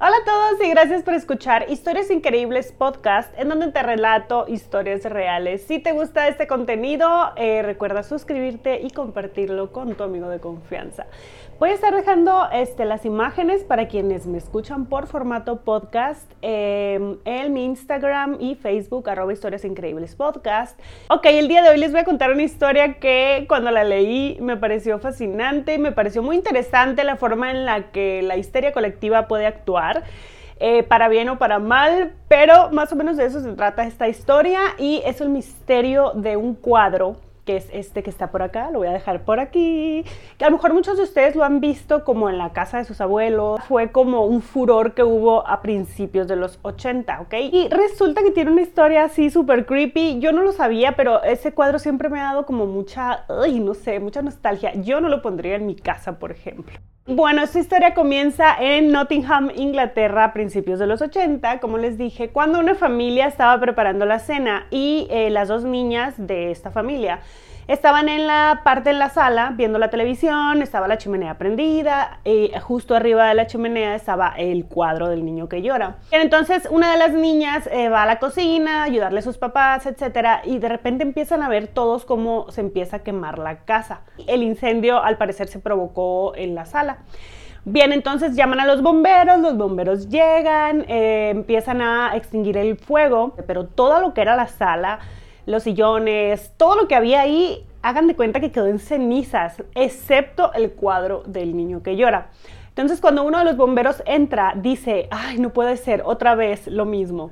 Hola a todos y gracias por escuchar Historias Increíbles Podcast, en donde te relato historias reales. Si te gusta este contenido, eh, recuerda suscribirte y compartirlo con tu amigo de confianza. Voy a estar dejando este, las imágenes para quienes me escuchan por formato podcast em, en mi Instagram y Facebook, arroba Historias Increíbles Podcast. Ok, el día de hoy les voy a contar una historia que cuando la leí me pareció fascinante, me pareció muy interesante la forma en la que la histeria colectiva puede actuar. Eh, para bien o para mal, pero más o menos de eso se trata esta historia y es el misterio de un cuadro que es este que está por acá, lo voy a dejar por aquí, que a lo mejor muchos de ustedes lo han visto como en la casa de sus abuelos, fue como un furor que hubo a principios de los 80, ¿ok? Y resulta que tiene una historia así súper creepy, yo no lo sabía, pero ese cuadro siempre me ha dado como mucha, ay, no sé, mucha nostalgia, yo no lo pondría en mi casa, por ejemplo. Bueno, esta historia comienza en Nottingham, Inglaterra, a principios de los 80, como les dije, cuando una familia estaba preparando la cena y eh, las dos niñas de esta familia Estaban en la parte de la sala viendo la televisión, estaba la chimenea prendida y justo arriba de la chimenea estaba el cuadro del niño que llora. Entonces una de las niñas eh, va a la cocina a ayudarle a sus papás, etcétera, y de repente empiezan a ver todos cómo se empieza a quemar la casa. El incendio al parecer se provocó en la sala. Bien, entonces llaman a los bomberos, los bomberos llegan, eh, empiezan a extinguir el fuego, pero todo lo que era la sala los sillones, todo lo que había ahí, hagan de cuenta que quedó en cenizas, excepto el cuadro del niño que llora. Entonces cuando uno de los bomberos entra, dice, ay, no puede ser, otra vez lo mismo.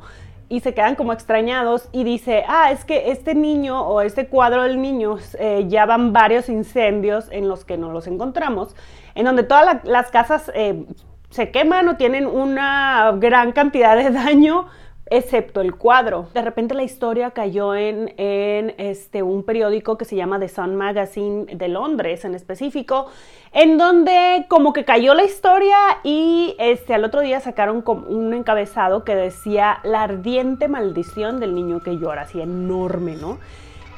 Y se quedan como extrañados y dice, ah, es que este niño o este cuadro del niño eh, ya van varios incendios en los que no los encontramos, en donde todas las casas eh, se queman o tienen una gran cantidad de daño excepto el cuadro. De repente la historia cayó en, en, este, un periódico que se llama The Sun Magazine de Londres en específico, en donde como que cayó la historia y este, al otro día sacaron un encabezado que decía la ardiente maldición del niño que llora, así enorme, ¿no?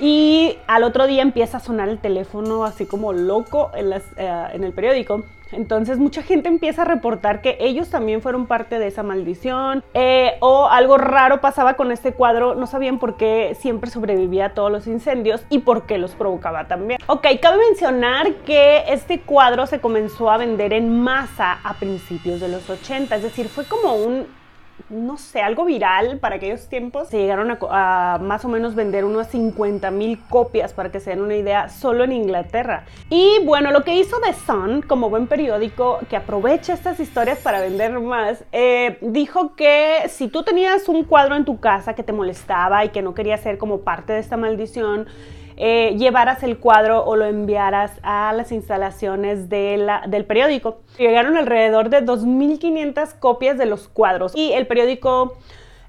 Y al otro día empieza a sonar el teléfono así como loco en, las, eh, en el periódico entonces mucha gente empieza a reportar que ellos también fueron parte de esa maldición eh, o algo raro pasaba con este cuadro, no sabían por qué siempre sobrevivía a todos los incendios y por qué los provocaba también. Ok, cabe mencionar que este cuadro se comenzó a vender en masa a principios de los 80, es decir, fue como un no sé, algo viral para aquellos tiempos. Se llegaron a, más o menos vender unas 50 mil copias, para que se den una idea, solo en Inglaterra. Y bueno, lo que hizo The Sun, como buen periódico que aprovecha estas historias para vender más, eh, dijo que si tú tenías un cuadro en tu casa que te molestaba y que no quería ser como parte de esta maldición, eh, llevaras el cuadro o lo enviaras a las instalaciones del periódico. Llegaron alrededor de 2.500 copias de los cuadros y el periódico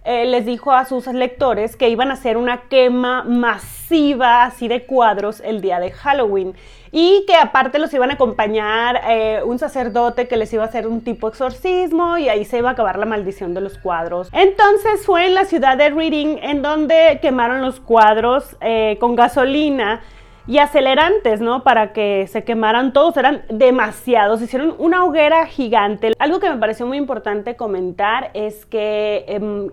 eh, les dijo a sus lectores que iban a hacer una quema masiva así de cuadros el día de Halloween y que aparte los iban a acompañar eh, un sacerdote que les iba a hacer un tipo exorcismo y ahí se iba a acabar la maldición de los cuadros. Entonces fue en la ciudad de Reading en donde quemaron los cuadros eh, con gasolina y acelerantes, ¿no? Para que se quemaran todos, eran demasiados, hicieron una hoguera gigante. Algo que me pareció muy importante comentar es que em,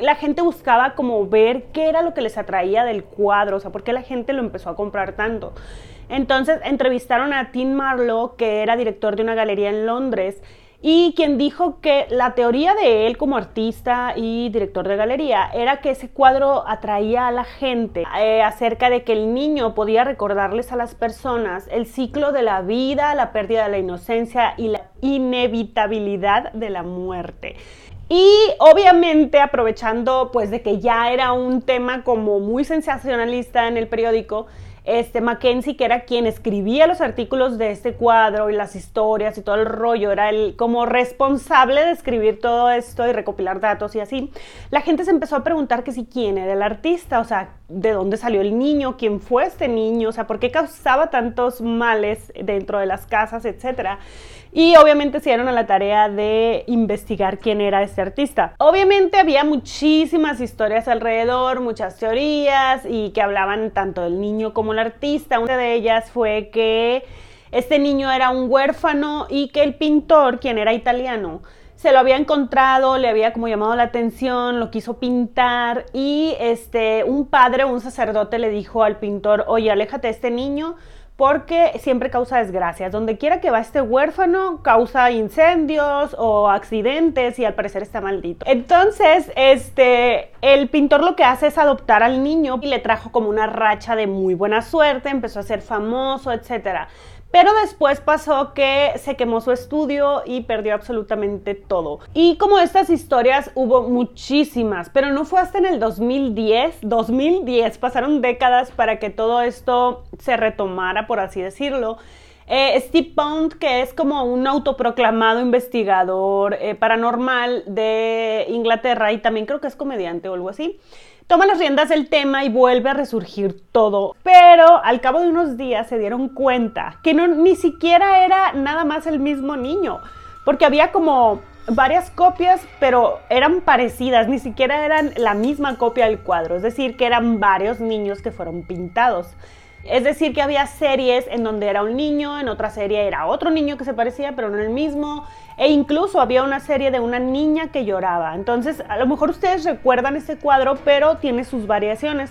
la gente buscaba como ver qué era lo que les atraía del cuadro, o sea, por qué la gente lo empezó a comprar tanto. Entonces entrevistaron a Tim Marlowe, que era director de una galería en Londres, y quien dijo que la teoría de él como artista y director de galería era que ese cuadro atraía a la gente eh, acerca de que el niño podía recordarles a las personas el ciclo de la vida, la pérdida de la inocencia y la inevitabilidad de la muerte. Y obviamente aprovechando pues de que ya era un tema como muy sensacionalista en el periódico, este Mackenzie, que era quien escribía los artículos de este cuadro y las historias y todo el rollo, era el como responsable de escribir todo esto y recopilar datos y así, la gente se empezó a preguntar que si quién era el artista, o sea, de dónde salió el niño, quién fue este niño, o sea, por qué causaba tantos males dentro de las casas, etcétera. Y obviamente se dieron a la tarea de investigar quién era este artista. Obviamente había muchísimas historias alrededor, muchas teorías y que hablaban tanto del niño como el artista. Una de ellas fue que este niño era un huérfano y que el pintor, quien era italiano, se lo había encontrado, le había como llamado la atención, lo quiso pintar y este, un padre un sacerdote le dijo al pintor, oye, aléjate de este niño porque siempre causa desgracias. Donde quiera que va este huérfano, causa incendios o accidentes y al parecer está maldito. Entonces, este, el pintor lo que hace es adoptar al niño y le trajo como una racha de muy buena suerte, empezó a ser famoso, etcétera. Pero después pasó que se quemó su estudio y perdió absolutamente todo. Y como estas historias hubo muchísimas, pero no fue hasta en el 2010, 2010, pasaron décadas para que todo esto se retomara, por así decirlo. Eh, Steve Pound, que es como un autoproclamado investigador eh, paranormal de Inglaterra y también creo que es comediante o algo así, toma las riendas del tema y vuelve a resurgir todo. Pero al cabo de unos días se dieron cuenta que no, ni siquiera era nada más el mismo niño, porque había como varias copias, pero eran parecidas, ni siquiera eran la misma copia del cuadro, es decir, que eran varios niños que fueron pintados. Es decir, que había series en donde era un niño, en otra serie era otro niño que se parecía, pero no el mismo. E incluso había una serie de una niña que lloraba. Entonces, a lo mejor ustedes recuerdan ese cuadro, pero tiene sus variaciones.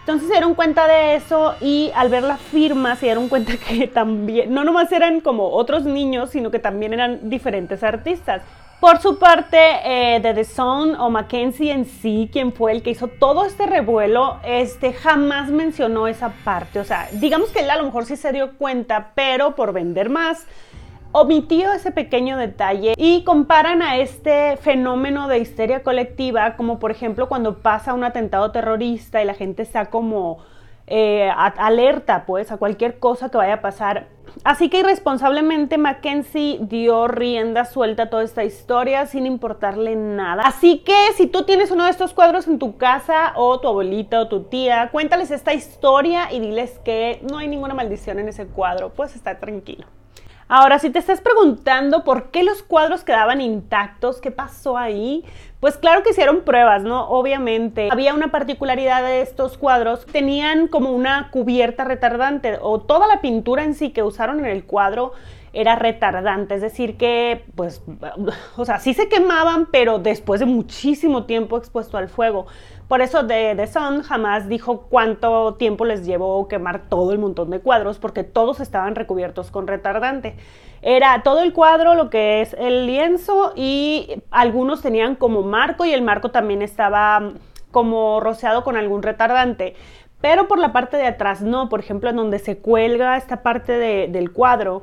Entonces se dieron cuenta de eso y al ver la firma se dieron cuenta que también, no nomás eran como otros niños, sino que también eran diferentes artistas. Por su parte, eh, de The Sun o Mackenzie en sí, quien fue el que hizo todo este revuelo, este jamás mencionó esa parte. O sea, digamos que él a lo mejor sí se dio cuenta, pero por vender más, omitió ese pequeño detalle y comparan a este fenómeno de histeria colectiva como por ejemplo cuando pasa un atentado terrorista y la gente está como eh, alerta pues a cualquier cosa que vaya a pasar. Así que irresponsablemente Mackenzie dio rienda suelta a toda esta historia sin importarle nada. Así que si tú tienes uno de estos cuadros en tu casa o tu abuelita o tu tía, cuéntales esta historia y diles que no hay ninguna maldición en ese cuadro, pues está tranquilo. Ahora, si te estás preguntando por qué los cuadros quedaban intactos, qué pasó ahí, pues claro que hicieron pruebas, ¿no? Obviamente. Había una particularidad de estos cuadros, tenían como una cubierta retardante o toda la pintura en sí que usaron en el cuadro era retardante, es decir que, pues, o sea, sí se quemaban, pero después de muchísimo tiempo expuesto al fuego. Por eso The, The Sun jamás dijo cuánto tiempo les llevó quemar todo el montón de cuadros, porque todos estaban recubiertos con retardante. Era todo el cuadro, lo que es el lienzo, y algunos tenían como marco, y el marco también estaba como rociado con algún retardante pero por la parte de atrás no, por ejemplo, en donde se cuelga esta parte del cuadro,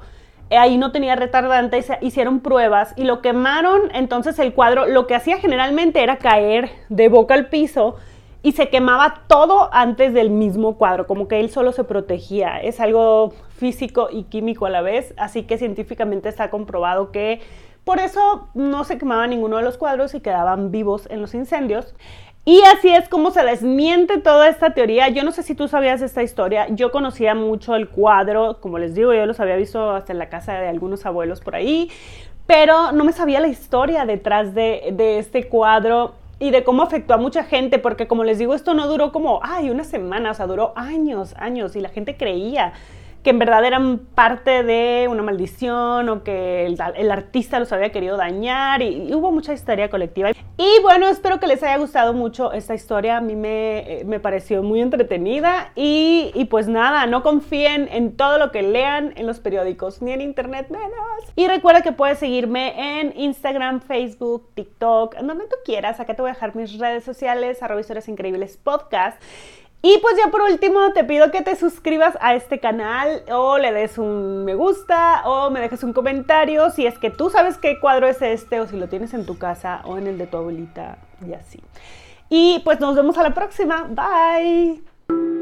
ahí no tenía retardante, hicieron pruebas y lo quemaron, entonces el cuadro lo que hacía generalmente era caer de boca al piso y se quemaba todo antes del mismo cuadro, como que él solo se protegía. Es algo físico y químico a la vez, así que científicamente está comprobado que por eso no se quemaba ninguno de los cuadros y quedaban vivos en los incendios. Y así es como se desmiente toda esta teoría. Yo no sé si tú sabías esta historia. Yo conocía mucho el cuadro, como les digo, yo los había visto hasta en la casa de algunos abuelos por ahí, pero no me sabía la historia detrás de, este cuadro y de cómo afectó a mucha gente, porque como les digo, esto no duró como, ay, una semana, o sea, duró años, años, y la gente creía que en verdad eran parte de una maldición o que el, artista los había querido dañar y, hubo mucha historia colectiva. Y bueno, espero que les haya gustado mucho esta historia, a mí me, me pareció muy entretenida y, pues nada, no confíen en todo lo que lean en los periódicos ni en internet menos. Y recuerda que puedes seguirme en Instagram, Facebook, TikTok, donde tú quieras. Acá te voy a dejar mis redes sociales, arroba historias increíbles podcast. Y pues ya por último te pido que te suscribas a este canal o le des un me gusta o me dejes un comentario si es que tú sabes qué cuadro es este o si lo tienes en tu casa o en el de tu abuelita y así. Y pues nos vemos a la próxima. Bye.